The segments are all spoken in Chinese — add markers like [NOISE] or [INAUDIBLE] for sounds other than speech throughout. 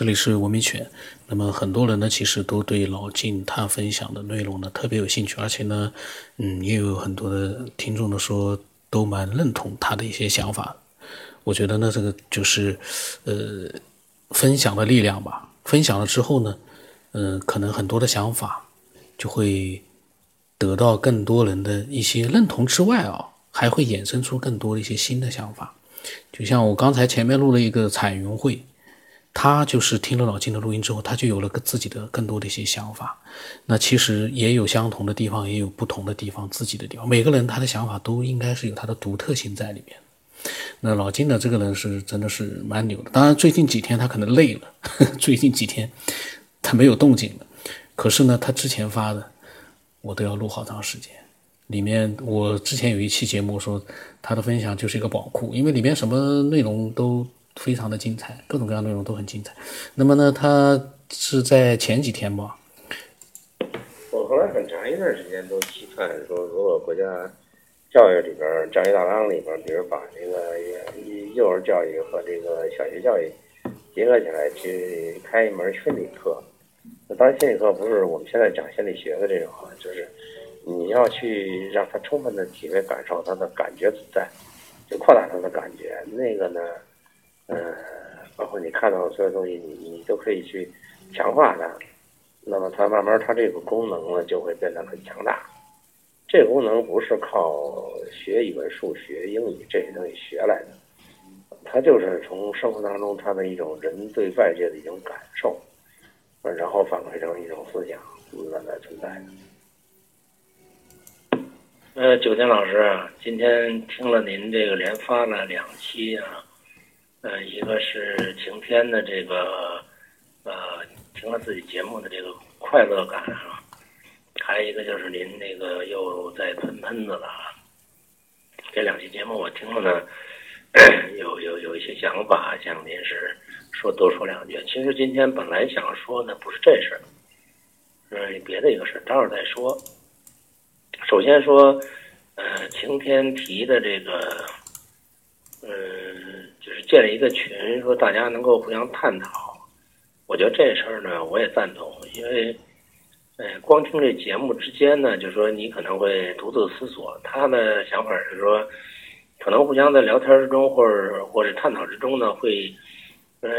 这里是文明犬。那么很多人呢，其实都对老静他分享的内容呢特别有兴趣，而且呢，嗯，也有很多的听众呢说都蛮认同他的一些想法。我觉得呢，这个就是呃分享的力量吧。分享了之后呢，嗯，可能很多的想法就会得到更多人的一些认同之外啊，还会衍生出更多的一些新的想法。就像我刚才前面录了一个彩云会，他就是听了老金的录音之后，他就有了个自己的更多的一些想法。那其实也有相同的地方，也有不同的地方，自己的地方。每个人他的想法都应该是有他的独特性在里面。那老金的这个人是真的是蛮牛的。当然最近几天他可能累了，[LAUGHS] 最近几天他没有动静了。可是呢，他之前发的我都要录好长时间。里面我之前有一期节目说他的分享就是一个宝库，因为里面什么内容都非常的精彩，各种各样内容都很精彩。那么呢，他是在前几天吧？我后来很长一段时间都期盼说，如果国家教育里边教育大纲里边，比如把这个幼儿教育和这个小学教育结合起来，去开一门心理课。那当然，心理课不是我们现在讲心理学的这种啊，就是。你要去让他充分的体会、感受他的感觉所在，就扩大他的感觉。那个呢，呃，包括你看到的所有东西，你你都可以去强化它。那么它慢慢，它这个功能呢就会变得很强大。这个功能不是靠学语文数学、英语这些东西学来的，它就是从生活当中它的一种人对外界的一种感受，然后反馈成一种思想来来存在的。呃，九天老师啊，今天听了您这个连发了两期啊，呃，一个是晴天的这个，呃，听了自己节目的这个快乐感啊，还有一个就是您那个又在喷喷子了啊。这两期节目我听了呢，[CLEARS THROAT] 有有有一些想法，想您是说多说两句。其实今天本来想说的不是这事儿，是别的一个事儿，待会儿再说。首先说，呃，晴天提的这个，建立一个群，说大家能够互相探讨。我觉得这事儿呢，我也赞同，因为，呃，光听这节目之间呢，就说你可能会独自思索。他的想法是说，可能互相在聊天之中，或者或者探讨之中呢，会，呃，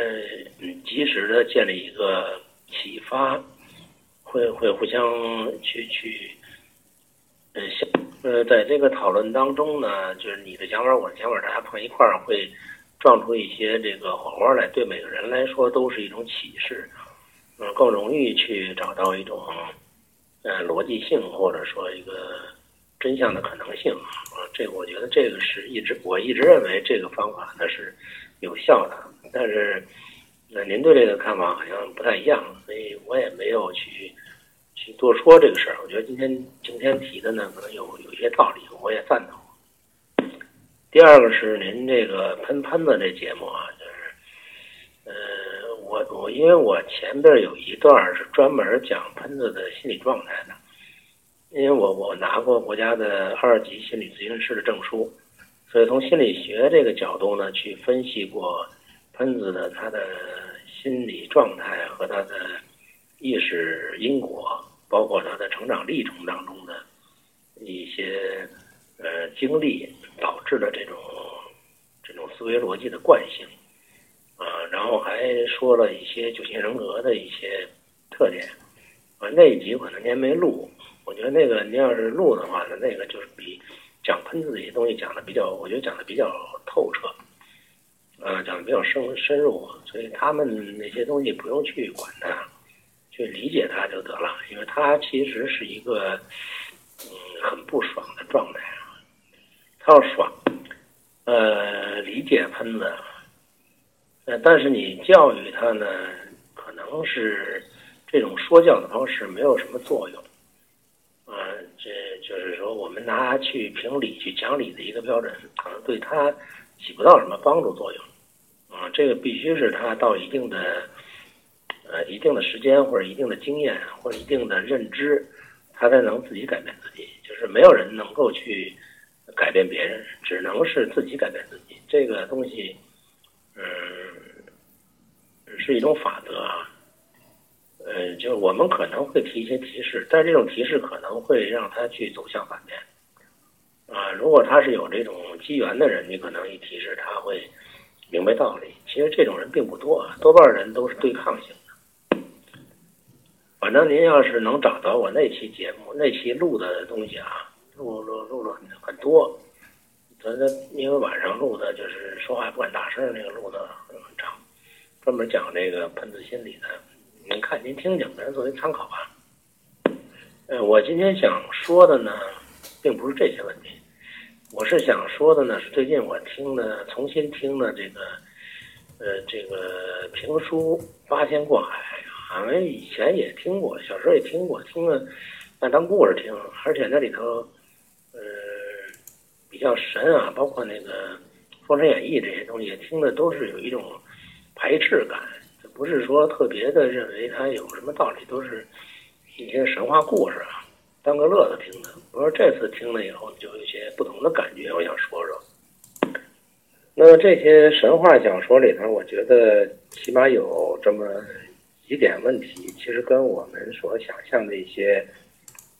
及时的建立一个启发，会会互相去去。嗯，像呃，在这个讨论当中呢，就是你的想法，我的想法，大家碰一块儿会撞出一些这个火花来，对每个人来说都是一种启示，嗯，更容易去找到一种呃逻辑性或者说一个真相的可能性啊。这我觉得这个是一直我一直认为这个方法呢是有效的，但是那您对这个看法好像不太一样，所以我也没有去。去多说这个事儿，我觉得今天今天提的呢，可能有有一些道理，我也赞同。第二个是您这个喷喷子这节目啊，就是，呃，我我因为我前边有一段是专门讲喷子的心理状态的，因为我我拿过国家的二级心理咨询师的证书，所以从心理学这个角度呢，去分析过喷子的他的心理状态和他的意识因果。包括他的成长历程当中的一些呃经历导致的这种这种思维逻辑的惯性啊，然后还说了一些九型人格的一些特点啊。那一集可能您没录，我觉得那个您要是录的话呢，那个就是比讲喷子这些东西讲的比较，我觉得讲的比较透彻，啊，讲的比较深深入，所以他们那些东西不用去管它。去理解他就得了，因为他其实是一个嗯很不爽的状态。他要爽，呃，理解喷子，呃，但是你教育他呢，可能是这种说教的方式没有什么作用。啊，这就是说，我们拿去评理去讲理的一个标准，可能对他起不到什么帮助作用。啊，这个必须是他到一定的。呃，一定的时间或者一定的经验或者一定的认知，他才能自己改变自己。就是没有人能够去改变别人，只能是自己改变自己。这个东西，嗯，是一种法则啊。呃，就我们可能会提一些提示，但这种提示可能会让他去走向反面。啊，如果他是有这种机缘的人，你可能一提示他会明白道理。其实这种人并不多，多半人都是对抗性的。反正您要是能找到我那期节目，那期录的东西啊，录录录了很很多。咱这因为晚上录的，就是说话不敢大声，那个录的很长，专门讲这个喷子心理的。您看，您听听，咱作为参考吧。呃，我今天想说的呢，并不是这些问题，我是想说的呢，是最近我听的，重新听的这个，呃，这个评书《八仙过海》，好像以前也听过，小时候也听过，听了，那当故事听，而且那里头，呃，比较神啊，包括那个《封神演义》这些东西，听的都是有一种排斥感。不是说特别的认为它有什么道理，都是一些神话故事啊，当个乐子听的。我说这次听了以后，就有些不同的感觉，我想说说。那么这些神话小说里头，我觉得起码有这么几点问题，其实跟我们所想象的一些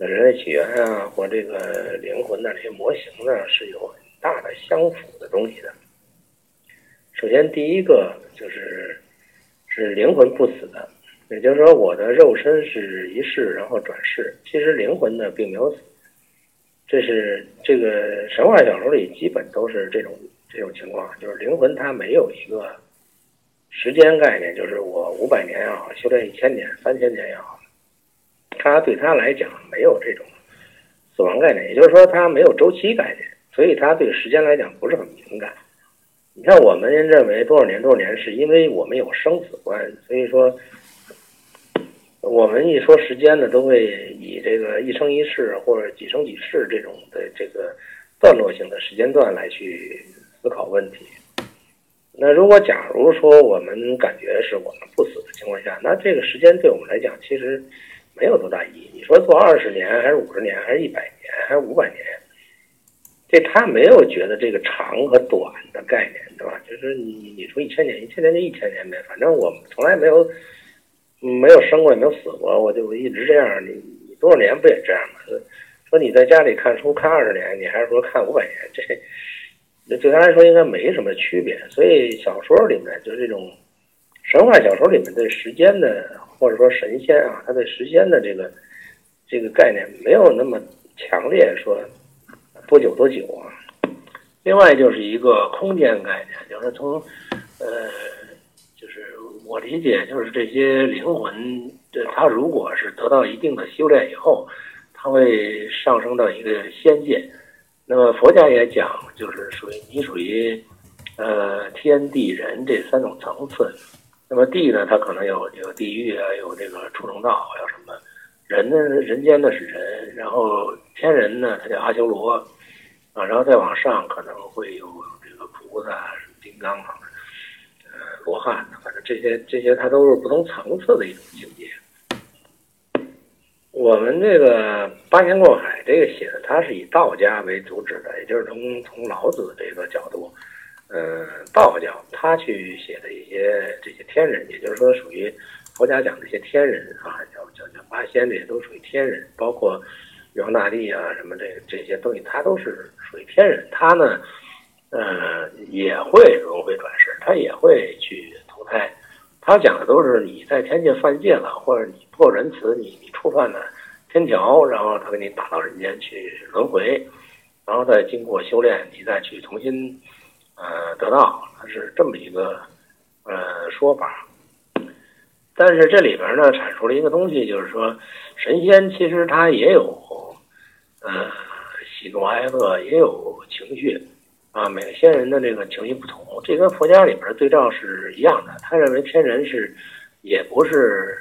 人类起源啊，或这个灵魂的这些模型呢，是有很大的相符的东西的。首先，第一个就是。是灵魂不死的，也就是说，我的肉身是一世，然后转世。其实灵魂呢，并没有死。这是这个神话小说里基本都是这种这种情况，就是灵魂它没有一个时间概念，就是我五百年也好，修炼一千年、三千年也好，他对他来讲没有这种死亡概念，也就是说，他没有周期概念，所以他对时间来讲不是很敏感。你看，我们认为多少年多少年，是因为我们有生死观，所以说，我们一说时间呢，都会以这个一生一世或者几生几世这种的这个段落性的时间段来去思考问题。那如果假如说我们感觉是我们不死的情况下，那这个时间对我们来讲其实没有多大意义。你说做二十年，还是五十年，还是一百年，还是五百年？这他没有觉得这个长和短的概念，对吧？就是你你说一千年，一千年就一千年呗，反正我从来没有没有生过也没有死过，我就一直这样。你多少年不也这样吗？说你在家里看书看二十年，你还是说看五百年？这对他来说应该没什么区别。所以小说里面就是这种神话小说里面对时间的或者说神仙啊，他对时间的这个这个概念没有那么强烈说。多久多久啊？另外就是一个空间概念，就是从，呃，就是我理解，就是这些灵魂，这他如果是得到一定的修炼以后，他会上升到一个仙界。那么佛家也讲，就是属于你属于，呃，天地人这三种层次。那么地呢，它可能有有地狱啊，有这个畜生道，还有什么人呢？人间的是人，然后天人呢，他叫阿修罗。啊，然后再往上可能会有这个菩萨、金刚啊，呃，罗汉，反正这些这些它都是不同层次的一种境界。我们这个八仙过海这个写的，它是以道家为主旨的，也就是从从老子这个角度，呃，道教他去写的一些这些天人，也就是说属于佛家讲的一些天人啊，叫叫叫八仙，这些都属于天人，包括。玉皇大帝啊，什么这这些东西，他都是属于天人。他呢，呃，也会轮回转世，他也会去投胎。他讲的都是你在天界犯戒了，或者你不够仁慈，你你触犯了天条，然后他给你打到人间去轮回，然后再经过修炼，你再去重新呃得到。他是这么一个呃说法。但是这里边呢，阐述了一个东西，就是说神仙其实他也有。呃，喜怒哀乐也有情绪，啊，每个仙人的这个情绪不同，这跟佛家里边对照是一样的。他认为天人是，也不是，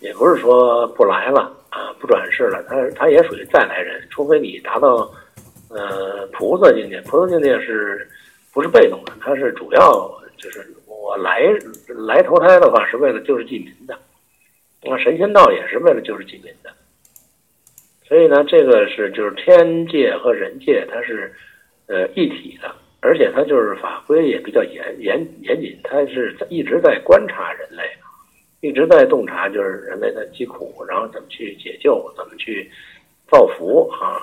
也不是说不来了啊，不转世了，他他也属于再来人，除非你达到呃菩萨境界，菩萨境界是不是被动的？他是主要就是我来来投胎的话，是为了救世济民的，那神仙道也是为了救世济民的。所以呢，这个是就是天界和人界，它是，呃，一体的，而且它就是法规也比较严严严谨，它是一直在观察人类，一直在洞察，就是人类的疾苦，然后怎么去解救，怎么去造福啊。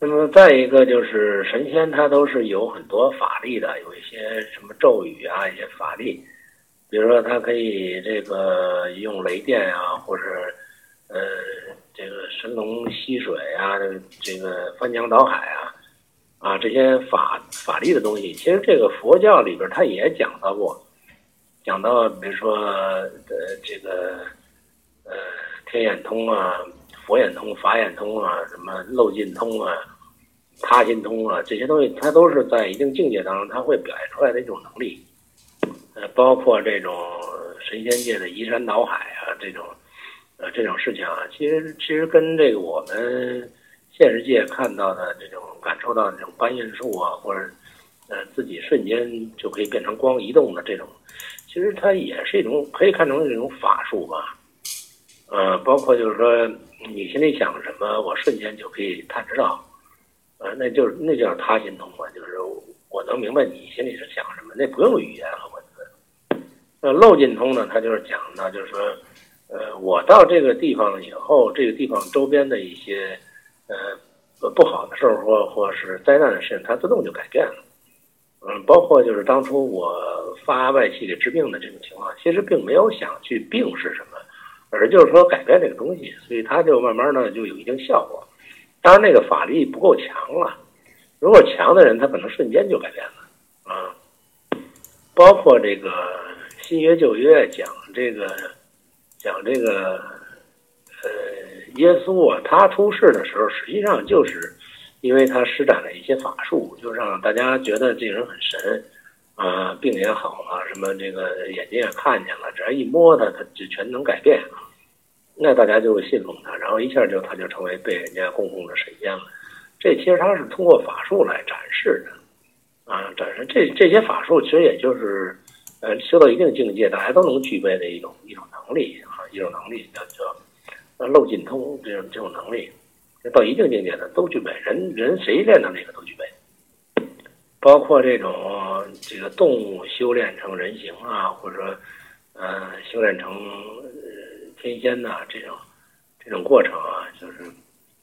那么再一个就是神仙，他都是有很多法力的，有一些什么咒语啊，一些法力，比如说他可以这个用雷电啊，或者呃这个神龙吸水啊，这个翻江倒海啊，啊这些法法力的东西，其实这个佛教里边他也讲到过，讲到比如说呃这个呃天眼通啊。佛眼通、法眼通啊，什么漏尽通啊、他心通啊，这些东西，它都是在一定境界当中，它会表现出来的一种能力。呃，包括这种神仙界的移山倒海啊，这种呃这种事情啊，其实其实跟这个我们现实界看到的这种感受到的这种搬运术啊，或者呃自己瞬间就可以变成光移动的这种，其实它也是一种可以看成一种法术吧。呃，包括就是说。你心里想什么，我瞬间就可以探知到，呃，那就是那叫他心通嘛，就是我能明白你心里是想什么，那不用语言和文字。那漏尽通呢，他就是讲呢，就是说，呃，我到这个地方以后，这个地方周边的一些呃不好的事儿或或是灾难的事情，它自动就改变了。嗯，包括就是当初我发外气给治病的这种情况，其实并没有想去病是什么。而就是说改变这个东西，所以他就慢慢呢就有一定效果。当然那个法力不够强了，如果强的人他可能瞬间就改变了啊。包括这个新约旧约讲这个讲这个呃耶稣啊，他出世的时候实际上就是因为他施展了一些法术，就让大家觉得这人很神啊，病也好了，什么这个眼睛也看见了，只要一摸他，他就全能改变啊。那大家就会信奉他，然后一下就他就成为被人家供奉的神仙了。这其实他是通过法术来展示的，啊，展示这这些法术其实也就是，呃，修到一定境界，大家都能具备的一种一种能力啊，一种能力叫叫呃漏尽通这种这种能力，到一定境界的都具备，人人谁练的那个都具备，包括这种这个动物修炼成人形啊，或者说呃修炼成。天仙呐，这种这种过程啊，就是，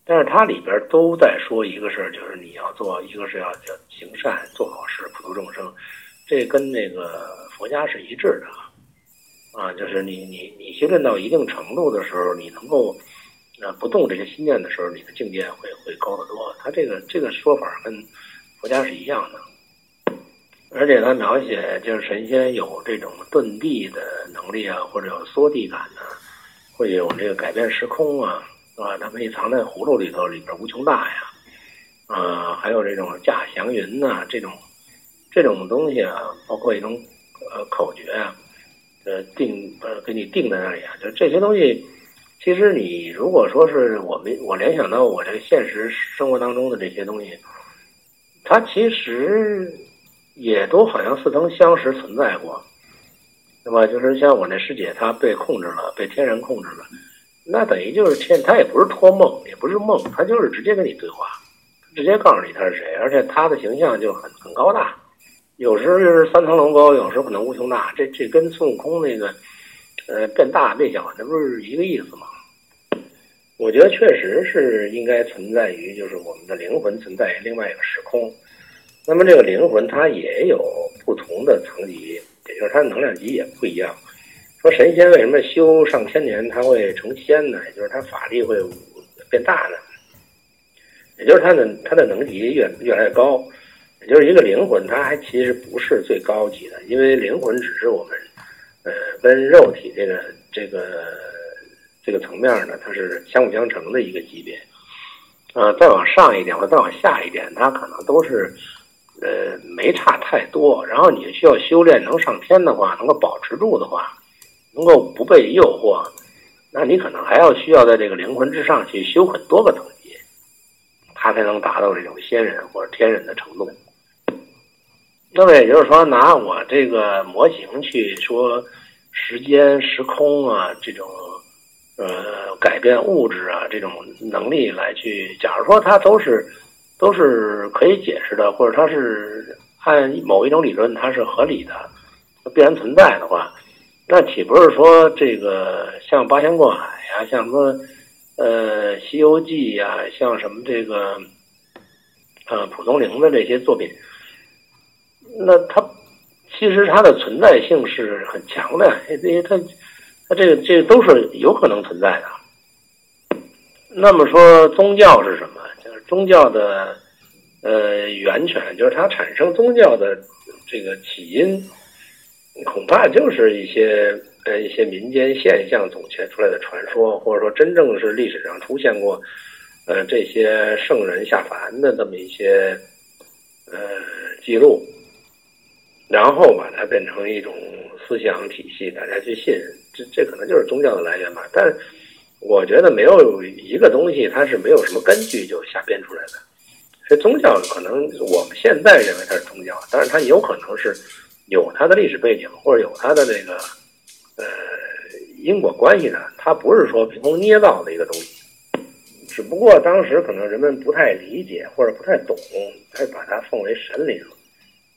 但是它里边都在说一个事儿，就是你要做一个是要叫行善，做好事，普度众生，这跟那个佛家是一致的啊，就是你你你修炼到一定程度的时候，你能够呃不动这些心念的时候，你的境界会会高得多。他这个这个说法跟佛家是一样的。而且他描写就是神仙有这种遁地的能力啊，或者有缩地感呢。会有这个改变时空啊，是吧？他可以藏在葫芦里头，里边无穷大呀，啊，还有这种驾祥云呐，这种这种东西啊，包括一种呃口诀啊，呃定呃给你定在那里啊，就这些东西，其实你如果说是我们我联想到我这个现实生活当中的这些东西，它其实也都好像似曾相识存在过。那么就是像我那师姐，她被控制了，被天人控制了，那等于就是天，她也不是托梦，也不是梦，她就是直接跟你对话，直接告诉你他是谁，而且他的形象就很很高大，有时候就是三层楼高，有时候可能无穷大，这这跟孙悟空那个，呃，变大变小，那不是一个意思吗？我觉得确实是应该存在于，就是我们的灵魂存在于另外一个时空，那么这个灵魂它也有不同的层级。也就是它的能量级也不一样。说神仙为什么修上千年他会成仙呢？也就是他法力会变大呢？也就是他的他的能级越越来越高。也就是一个灵魂，它还其实不是最高级的，因为灵魂只是我们呃跟肉体这个这个这个层面呢，它是相辅相成的一个级别。呃，再往上一点或再往下一点，它可能都是。呃，没差太多。然后你需要修炼能上天的话，能够保持住的话，能够不被诱惑，那你可能还要需要在这个灵魂之上去修很多个等级，他才能达到这种仙人或者天人的程度。那么也就是说，拿我这个模型去说时间、时空啊这种呃改变物质啊这种能力来去，假如说它都是。都是可以解释的，或者它是按某一种理论它是合理的、必然存在的话，那岂不是说这个像八仙过海呀，像什么呃《西游记》呀，像什么这个呃蒲松龄的这些作品，那它其实它的存在性是很强的，因为它它这个这都是有可能存在的。那么说宗教是什么？宗教的呃源泉，就是它产生宗教的这个起因。恐怕就是一些呃一些民间现象总结出来的传说，或者说真正是历史上出现过，呃这些圣人下凡的这么一些呃记录，然后把它变成一种思想体系，大家去信，这这可能就是宗教的来源吧。但我觉得没有一个东西它是没有什么根据就瞎编出来的。所以宗教可能我们现在认为它是宗教，但是它有可能是。有它的历史背景，或者有它的这个呃因果关系的，它不是说凭空捏造的一个东西。只不过当时可能人们不太理解或者不太懂，才把它奉为神灵，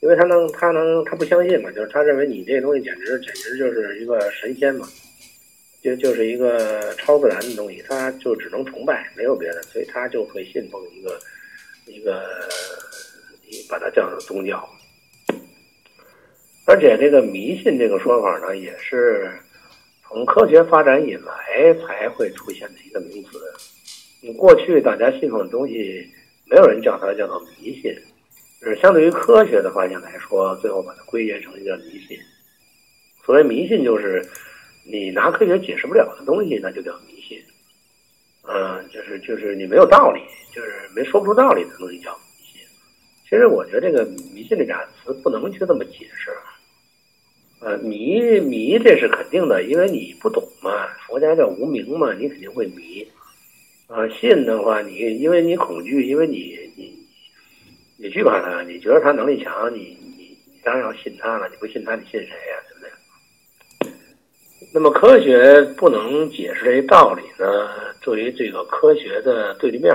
因为他能他能他不相信嘛，就是他认为你这东西简直简直就是一个神仙嘛，就就是一个超自然的东西，他就只能崇拜，没有别的，所以他就会信奉一个一个把它叫做宗教。而且这个迷信这个说法呢，也是从科学发展以来才会出现的一个名词。你过去大家信奉的东西，没有人叫它叫做迷信，就是相对于科学的发现来说，最后把它归结成一个迷信。所谓迷信，就是你拿科学解释不了的东西，那就叫迷信。嗯，就是就是你没有道理，就是没说不出道理的东西叫迷信。其实我觉得这个迷信这俩词不能去这么解释。呃，迷迷这是肯定的，因为你不懂嘛，佛家叫无名嘛，你肯定会迷。啊，信的话，你因为你恐惧，因为你你你惧怕他，你觉得他能力强，你你你当然要信他了，你不信他，你信谁呀？那么科学不能解释这道理呢？作为这个科学的对立面，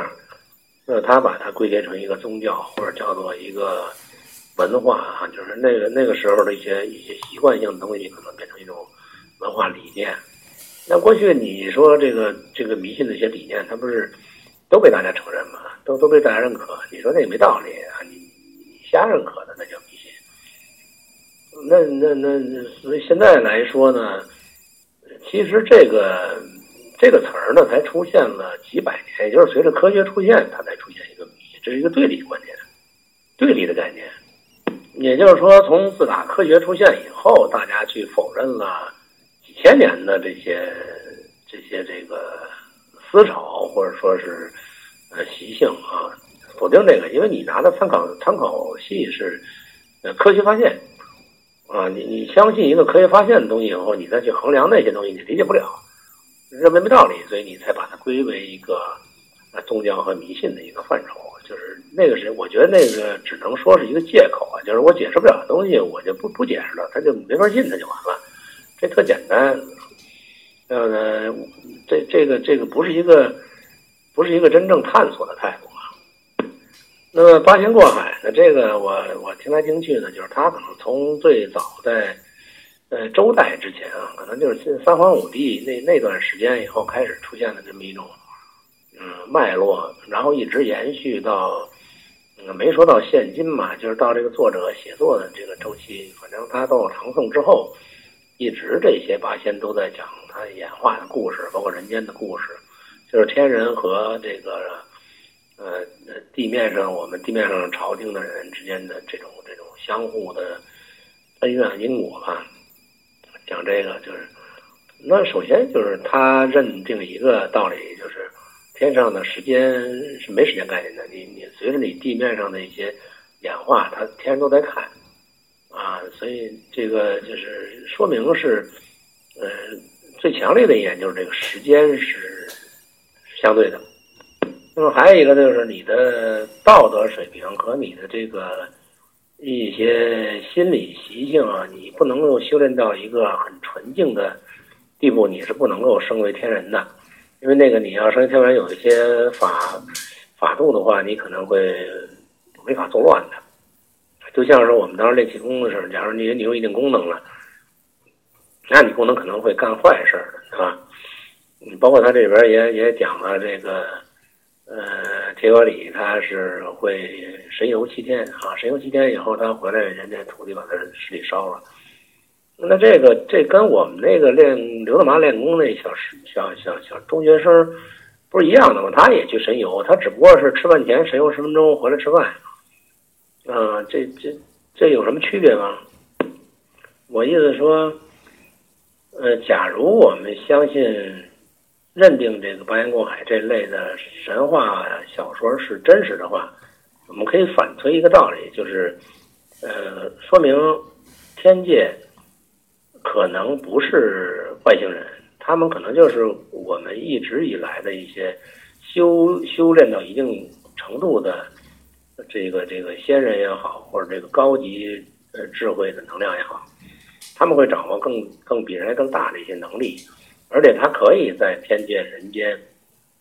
那他把它归结成一个宗教，或者叫做一个。文化啊，就是那个那个时候的一些一些习惯性的东西，可能变成一种文化理念。那过去你说这个这个迷信的一些理念，它不是都被大家承认吗？都都被大家认可。你说那也没道理啊，你你瞎认可的那叫迷信。那那那所以现在来说呢，其实这个这个词儿呢，才出现了几百年，也就是随着科学出现，它才出现一个，这是一个对立观念，对立的概念。也就是说，从自打科学出现以后，大家去否认了几千年的这些这些这个思潮，或者说是呃习性啊，否定这个，因为你拿的参考参考系是呃科学发现啊，你你相信一个科学发现的东西以后，你再去衡量那些东西，你理解不了，认为没道理，所以你才把它归为一个宗教和迷信的一个范畴。就是那个是，我觉得那个只能说是一个借口啊，就是我解释不了的东西，我就不不解释了，他就没法信，他就完了，这特简单。呃，这这个这个不是一个不是一个真正探索的态度。那么八仙过海呢？这个我我听来听去呢，就是他可能从最早在呃周代之前啊，可能就是三皇五帝那那段时间以后开始出现的这么一种。嗯，脉络，然后一直延续到，嗯，没说到现今嘛，就是到这个作者写作的这个周期，反正他到了唐宋之后，一直这些八仙都在讲他演化的故事，包括人间的故事，就是天人和这个，呃，地面上我们地面上朝廷的人之间的这种这种相互的恩怨因果吧，讲这个就是，那首先就是他认定一个道理，就是。天上的时间是没时间概念的，你你随着你地面上的一些演化，他天上都在看啊，所以这个就是说明是，呃，最强烈的一点就是这个时间是相对的。那么还有一个就是你的道德水平和你的这个一些心理习性啊，你不能够修炼到一个很纯净的地步，你是不能够升为天人的。因为那个你要升为天人有一些法法度的话，你可能会违法作乱的。就像是我们当时练气功的时候，假如你你有一定功能了，那你功能可能会干坏事儿，是吧？你包括他这边也也讲了这个，呃，铁拐李他是会神游七天啊，神游七天以后他回来，人家徒弟把他尸体烧了。那这个这跟我们那个练刘德麻练功那小小小小中学生不是一样的吗？他也去神游，他只不过是吃饭前神游十分钟回来吃饭。啊，这这这有什么区别吗？我意思说，呃，假如我们相信、认定这个八仙过海这类的神话小说是真实的话，我们可以反推一个道理，就是，呃，说明天界可能不是外星人，他们可能就是我们一直以来的一些修修炼到一定程度的。这个这个仙人也好，或者这个高级呃智慧的能量也好，他们会掌握更更比人类更大的一些能力，而且它可以在天界、人间，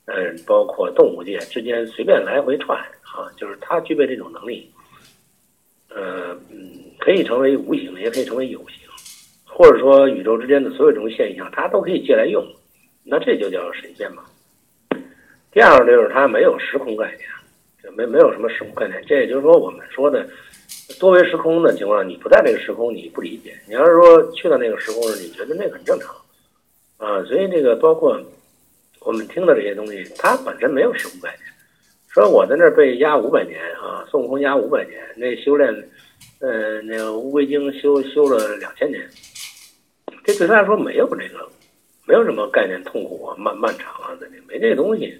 嗯，包括动物界之间随便来回串啊，就是它具备这种能力，呃，可以成为无形，也可以成为有形，或者说宇宙之间的所有这种现象，它都可以借来用，那这就叫神仙嘛。第二个就是他没有时空概念。没没有什么时空概念，这也就是说，我们说的多维时空的情况，你不在那个时空，你不理解。你要是说去到那个时空，你觉得那个很正常啊。所以这个包括我们听的这些东西，它本身没有时空概念。说我在那儿被压五百年啊，孙悟空压五百年，那修炼，呃，那个乌龟精修修了两千年，这对他来说没有这个，没有什么概念，痛苦啊，漫漫长啊，这没这东西。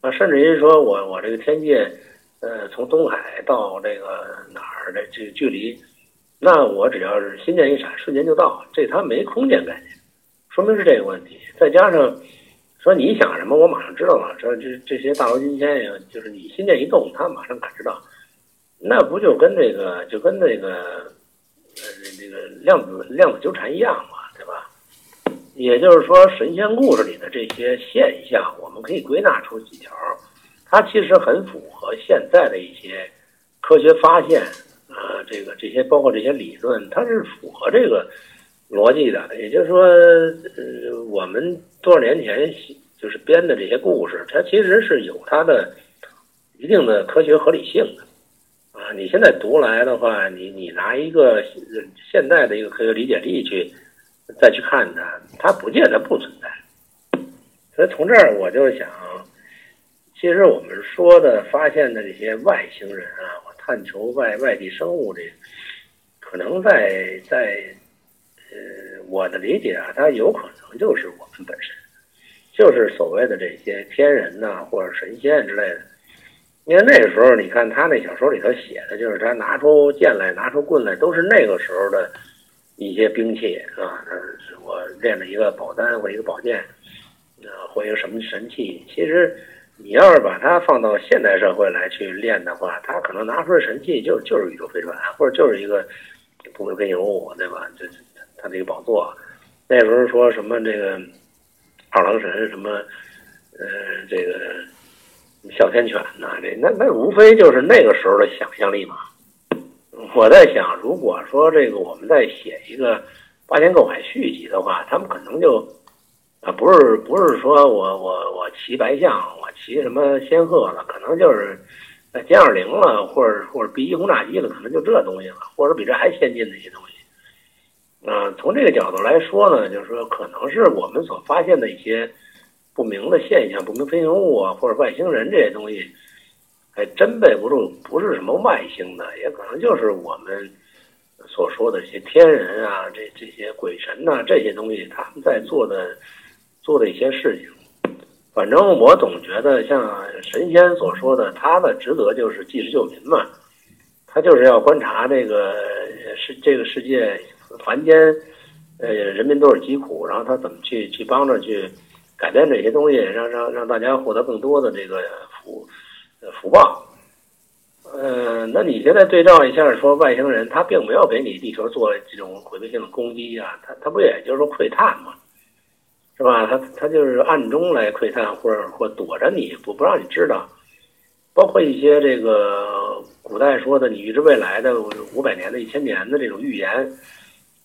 啊，甚至于说我我这个天界，呃，从东海到这个哪儿的这个距离，那我只要是心念一闪，瞬间就到，这他没空间概念，说明是这个问题。再加上说你想什么，我马上知道了。这这这些大罗金仙呀，就是你心念一动，他马上感知到，那不就跟这个就跟那个呃这个量子量子纠缠一样嘛，对吧？也就是说，神仙故事里的这些现象，我们可以归纳出几条，它其实很符合现在的一些科学发现啊，这个这些包括这些理论，它是符合这个逻辑的。也就是说，呃，我们多少年前就是编的这些故事，它其实是有它的一定的科学合理性的啊。你现在读来的话，你你拿一个现代的一个科学理解力去。再去看它，它不见得不存在。所以从这儿我就想，其实我们说的发现的这些外星人啊，我探求外外地生物这，可能在在呃我的理解啊，它有可能就是我们本身，就是所谓的这些天人呐，或者神仙之类的。因为那个时候，你看他那小说里头写的，就是他拿出剑来，拿出棍来，都是那个时候的。一些兵器啊，我练了一个宝丹或一个宝剑，呃，或一个什么神器。其实你要是把它放到现代社会来去练的话，他可能拿出的神器就就是宇宙飞船，或者就是一个不明飞行物，对吧？就它的一个宝座。那时候说什么这个二郎神什么，呃，这个哮天犬呐，这那那无非就是那个时候的想象力嘛。我在想，如果说这个我们再写一个《八仙过海》续集的话，他们可能就啊，不是不是说我我我骑白象，我骑什么仙鹤了，可能就是歼二零了，或者或者 B 一轰炸机了，可能就这东西了，或者比这还先进的一些东西。啊，从这个角度来说呢，就是说可能是我们所发现的一些不明的现象，不明飞行物啊，或者外星人这些东西。还真背不住，不是什么外星的，也可能就是我们所说的这些天人啊，这这些鬼神呐，这些东西他们在做的做的一些事情。反正我总觉得，像神仙所说的，他的职责就是济世救民嘛，他就是要观察这个世这个世界凡间，呃，人民都是疾苦，然后他怎么去去帮着去改变这些东西，让让让大家获得更多的这个福。福报，嗯，那你现在对照一下，说外星人他并没有给你地球做这种毁灭性的攻击啊，他他不也就是说窥探嘛，是吧？他他就是暗中来窥探，或者或躲着你不不让你知道，包括一些这个古代说的你预知未来的五百年的一千年的这种预言，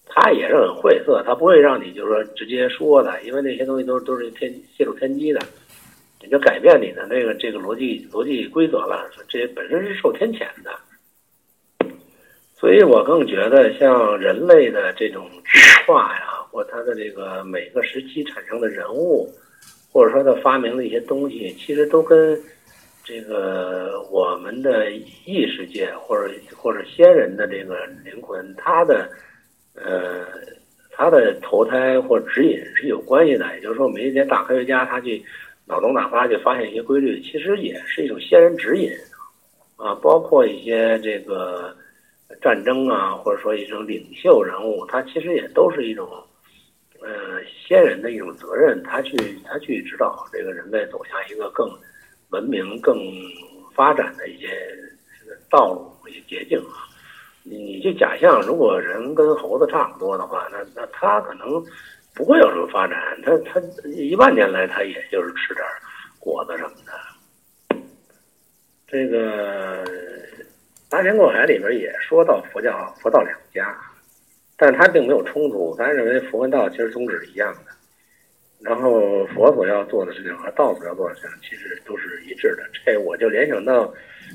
他也是很晦涩，他不会让你就是说直接说的，因为那些东西都是都是天泄露天机的，你就改变你的那个这个逻辑逻辑规则了，这些本身是受天谴的。所以我更觉得像人类的这种进化呀，或他的这个每个时期产生的人物，或者说他发明的一些东西，其实都跟这个我们的异世界或者或者先人的这个灵魂，他的呃他的投胎或指引是有关系的。也就是说，每一些大科学家他去脑洞大发去发现一些规律，其实也是一种先人指引啊，包括一些这个。战争啊，或者说一种领袖人物，他其实也都是一种，呃，先人的一种责任，他去他去指导这个人类走向一个更文明、更发展的一些道路、一些捷径啊。你这假象，如果人跟猴子差不多的话，那那他可能不会有什么发展，他他一万年来他也就是吃点果子什么的，这个。八仙过海里边也说到佛教佛道两家，但是它并没有冲突。咱认为佛跟道其实宗旨是一样的，然后佛所要做的事情和道所要做的事情其实都是一致的。这我就联想到，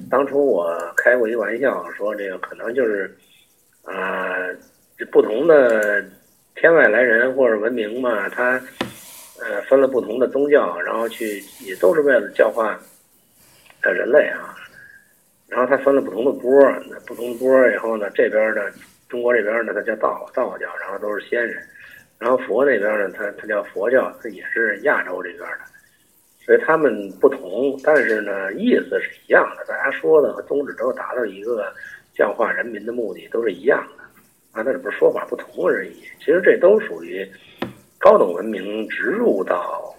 当初我开过一玩笑说，这个可能就是啊，这不同的天外来人或者文明嘛，他呃分了不同的宗教，然后去也都是为了教化呃人类啊。然后它分了不同的波，那不同的波儿以后呢，这边的中国这边呢，它叫道道教，然后都是仙人，然后佛那边呢，它它叫佛教，它也是亚洲这边的，所以他们不同，但是呢，意思是一样的，大家说的和宗旨都达到一个教化人民的目的，都是一样的，啊，那只不是说法不同而已。其实这都属于高等文明植入到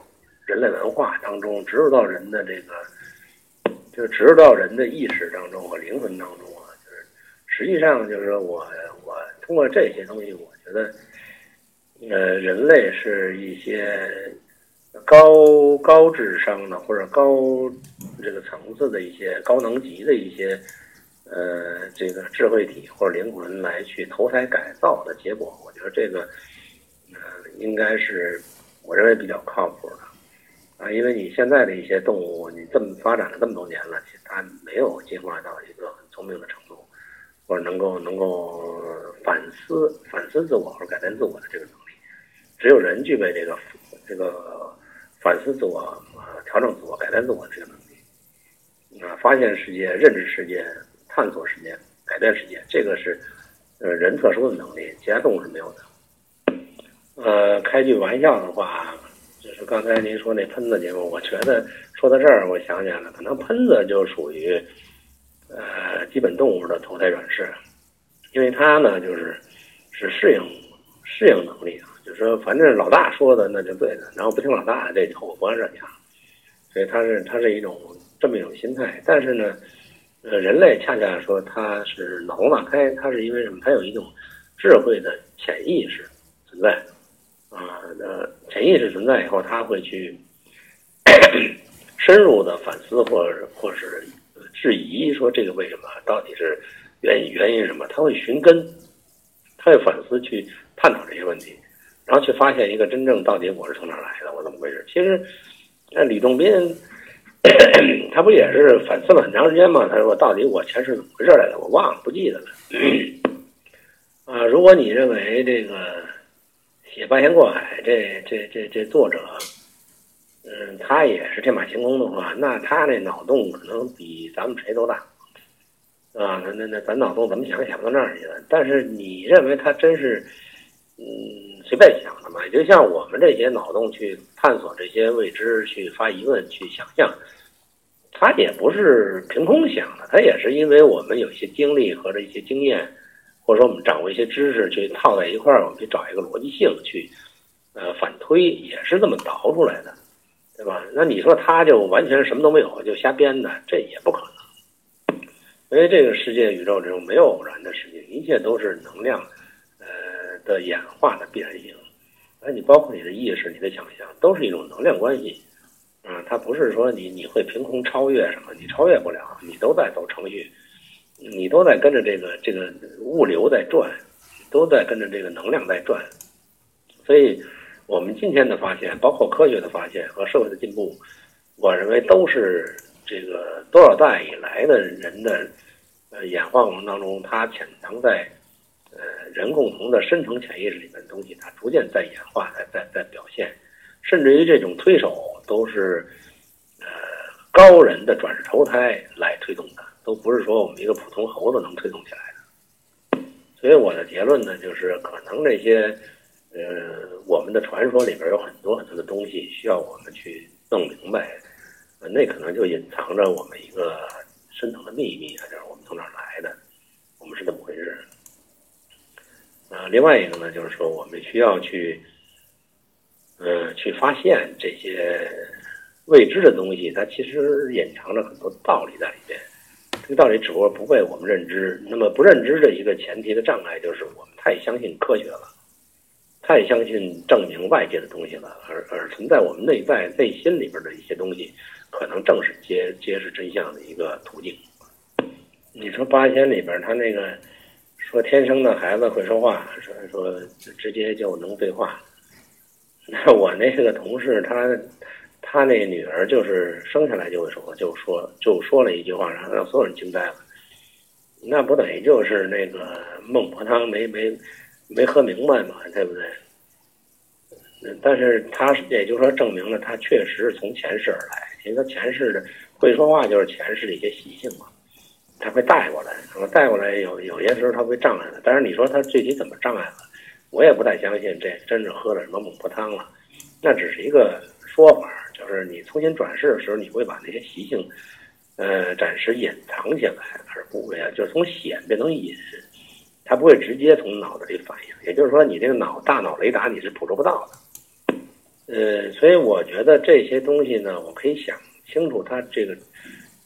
人类文化当中，植入到人的这个。就植入到人的意识当中和灵魂当中啊，就是实际上就是我我通过这些东西，我觉得，呃，人类是一些高高智商的或者高这个层次的一些高能级的一些呃这个智慧体或者灵魂来去投胎改造的结果。我觉得这个呃应该是我认为比较靠谱的。啊，因为你现在的一些动物，你这么发展了这么多年了，其实它没有进化到一个很聪明的程度，或者能够能够反思反思自我或者改变自我的这个能力。只有人具备这个这个反思自我、啊调整自我、改变自我这个能力。啊，发现世界、认知世界、探索世界、改变世界，这个是呃人特殊的能力，其他动物是没有的。呃，开句玩笑的话。就是刚才您说那喷子节目，我觉得说到这儿，我想起来了，可能喷子就属于呃基本动物的投胎转世，因为它呢就是是适应适应能力啊，就说反正老大说的那就对的，然后不听老大这后果不这样，所以他是他是一种这么一种心态。但是呢，呃，人类恰恰说他是脑洞大开，他是因为什么？他有一种智慧的潜意识存在。啊，那潜意识存在以后，他会去 [COUGHS] 深入的反思，或者或是质疑，说这个为什么，到底是原因原因什么？他会寻根，他会反思去探讨这些问题，然后去发现一个真正到底我是从哪来的，我怎么回事？其实，那吕洞宾他不也是反思了很长时间吗？他说到底我前世怎么回事来的？我忘了，不记得了。啊，如果你认为这个。写《八仙过海》这这这这作者，嗯，他也是天马行空的话，那他那脑洞可能比咱们谁都大，啊，那那那咱脑洞怎么想想不到那儿去了？但是你认为他真是，嗯，随便想的嘛？就像我们这些脑洞去探索这些未知，去发疑问，去想象，他也不是凭空想的，他也是因为我们有一些经历和这一些经验。或者说我们掌握一些知识去套在一块儿，我们去找一个逻辑性去，呃，反推也是这么导出来的，对吧？那你说他就完全什么都没有就瞎编的，这也不可能。因为这个世界宇宙这种没有偶然的事情，一切都是能量，的的演化的必然性。而你包括你的意识、你的想象，都是一种能量关系。啊，它不是说你你会凭空超越什么，你超越不了，你都在走程序。你都在跟着这个这个物流在转，都在跟着这个能量在转。所以，我们今天的发现，包括科学的发现和社会的进步，我认为都是这个多少代以来的人的呃演化过程当中，它潜藏在呃人共同的深层潜意识里面的东西，它逐渐在演化，在在在表现，甚至于这种推手都是呃高人的转世投胎来推动的，都不是说我们一个普通猴子能推动起来的。所以我的结论呢，就是可能这些。呃，我们的传说里边有很多很多的东西需要我们去弄明白，那可能就隐藏着我们一个深层的秘密啊，就是我们从哪来的，我们是怎么回事？啊，另外一个呢，就是说我们需要去，呃，去发现这些未知的东西，它其实隐藏着很多道理在里边。这个道理只不过不被我们认知。那么不认知的一个前提的障碍，就是我们太相信科学了。太相信证明外界的东西了，而而存在我们内在内心里边的一些东西，可能正是揭揭示真相的一个途径。你说八仙里边他那个说天生的孩子会说话，说说直接就能对话。那我那个同事他他那女儿就是生下来就会说，就说就说了一句话，然后让所有人惊呆了。那不等于就是那个孟婆汤没没。没喝明白嘛，对不对？但是他也就是说证明了他确实是从前世而来，因为他前世的会说话就是前世的一些习性嘛，他会带过来，我带过来有有些时候他会障碍的。但是你说他具体怎么障碍了，我也不太相信这真正喝了什么孟婆汤了，那只是一个说法，就是你重新转世的时候，你会把那些习性，呃，暂时隐藏起来，而不会啊，就是从显变成隐。它不会直接从脑子里反应，也就是说，你这个脑大脑雷达你是捕捉不到的。呃，所以我觉得这些东西呢，我可以想清楚它这个，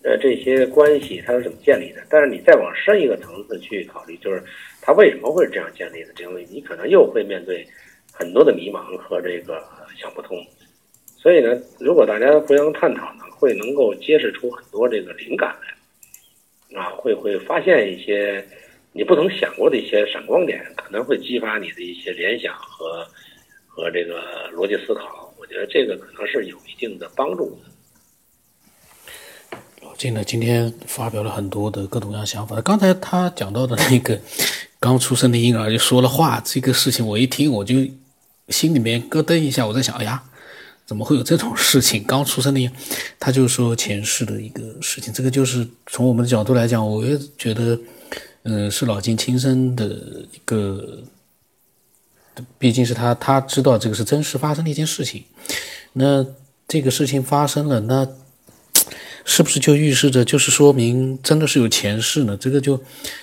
呃，这些关系它是怎么建立的。但是你再往深一个层次去考虑，就是它为什么会这样建立的，这东西你可能又会面对很多的迷茫和这个想不通。所以呢，如果大家互相探讨呢，会能够揭示出很多这个灵感来，啊，会会发现一些。你不曾想过的一些闪光点，可能会激发你的一些联想和和这个逻辑思考。我觉得这个可能是有一定的帮助的。老金呢，今天发表了很多的各种各样想法。刚才他讲到的那个 [LAUGHS] 刚出生的婴儿就说了话，这个事情我一听我就心里面咯噔一下。我在想，哎呀，怎么会有这种事情？刚出生的，他就说前世的一个事情。这个就是从我们的角度来讲，我也觉得。嗯，是老金亲身的一个，毕竟是他，他知道这个是真实发生的一件事情。那这个事情发生了，那是不是就预示着，就是说明真的是有前世呢？这个就，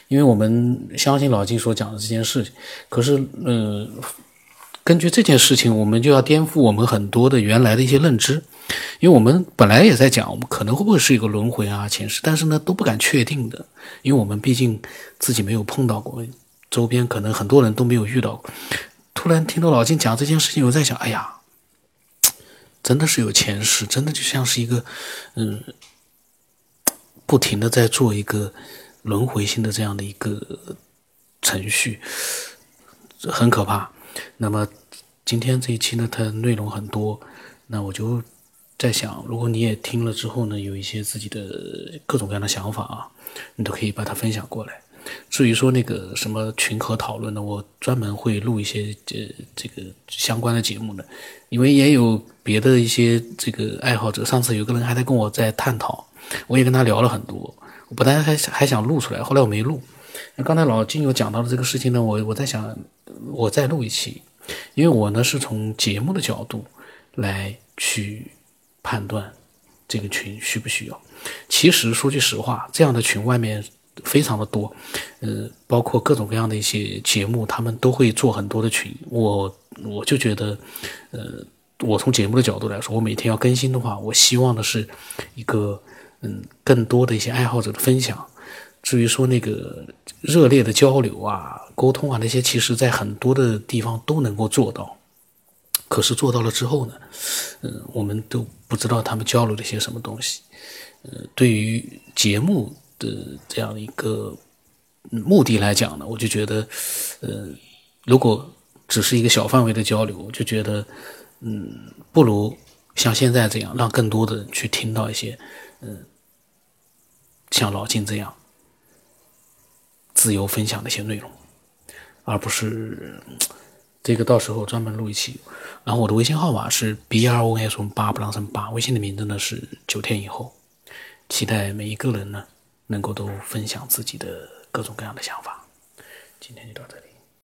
因为我们相信老金所讲的这件事情，可是，嗯，根据这件事情，我们就要颠覆我们很多的原来的一些认知。因为我们本来也在讲，我们可能会不会是一个轮回啊、前世，但是呢都不敢确定的，因为我们毕竟自己没有碰到过，周边可能很多人都没有遇到过。突然听到老金讲这件事情，我在想，哎呀，真的是有前世，真的就像是一个，嗯，不停的在做一个轮回性的这样的一个程序，很可怕。那么今天这一期呢，它内容很多。那我就在想，如果你也听了之后呢，有一些自己的各种各样的想法啊，你都可以把它分享过来。至于说那个什么群和讨论呢，我专门会录一些这这个相关的节目的，因为也有别的一些这个爱好者。上次有个人还在跟我在探讨，我也跟他聊了很多。我本来还还想录出来，后来我没录。那刚才老金有讲到的这个事情呢，我我在想，我再录一期，因为我呢是从节目的角度来。去判断这个群需不需要。其实说句实话，这样的群外面非常的多，呃，包括各种各样的一些节目，他们都会做很多的群。我我就觉得，呃，我从节目的角度来说，我每天要更新的话，我希望的是一个嗯更多的一些爱好者的分享。至于说那个热烈的交流啊、沟通啊那些，其实在很多的地方都能够做到。可是做到了之后呢，嗯，我们都不知道他们交流了些什么东西。呃，对于节目的这样一个目的来讲呢，我就觉得，呃，如果只是一个小范围的交流，就觉得，嗯，不如像现在这样，让更多的人去听到一些，嗯，像老金这样自由分享的一些内容，而不是这个到时候专门录一期。然后我的微信号码是 b r o s 八不让声八，微信的名字呢是九天以后。期待每一个人呢，能够都分享自己的各种各样的想法。今天就到这里。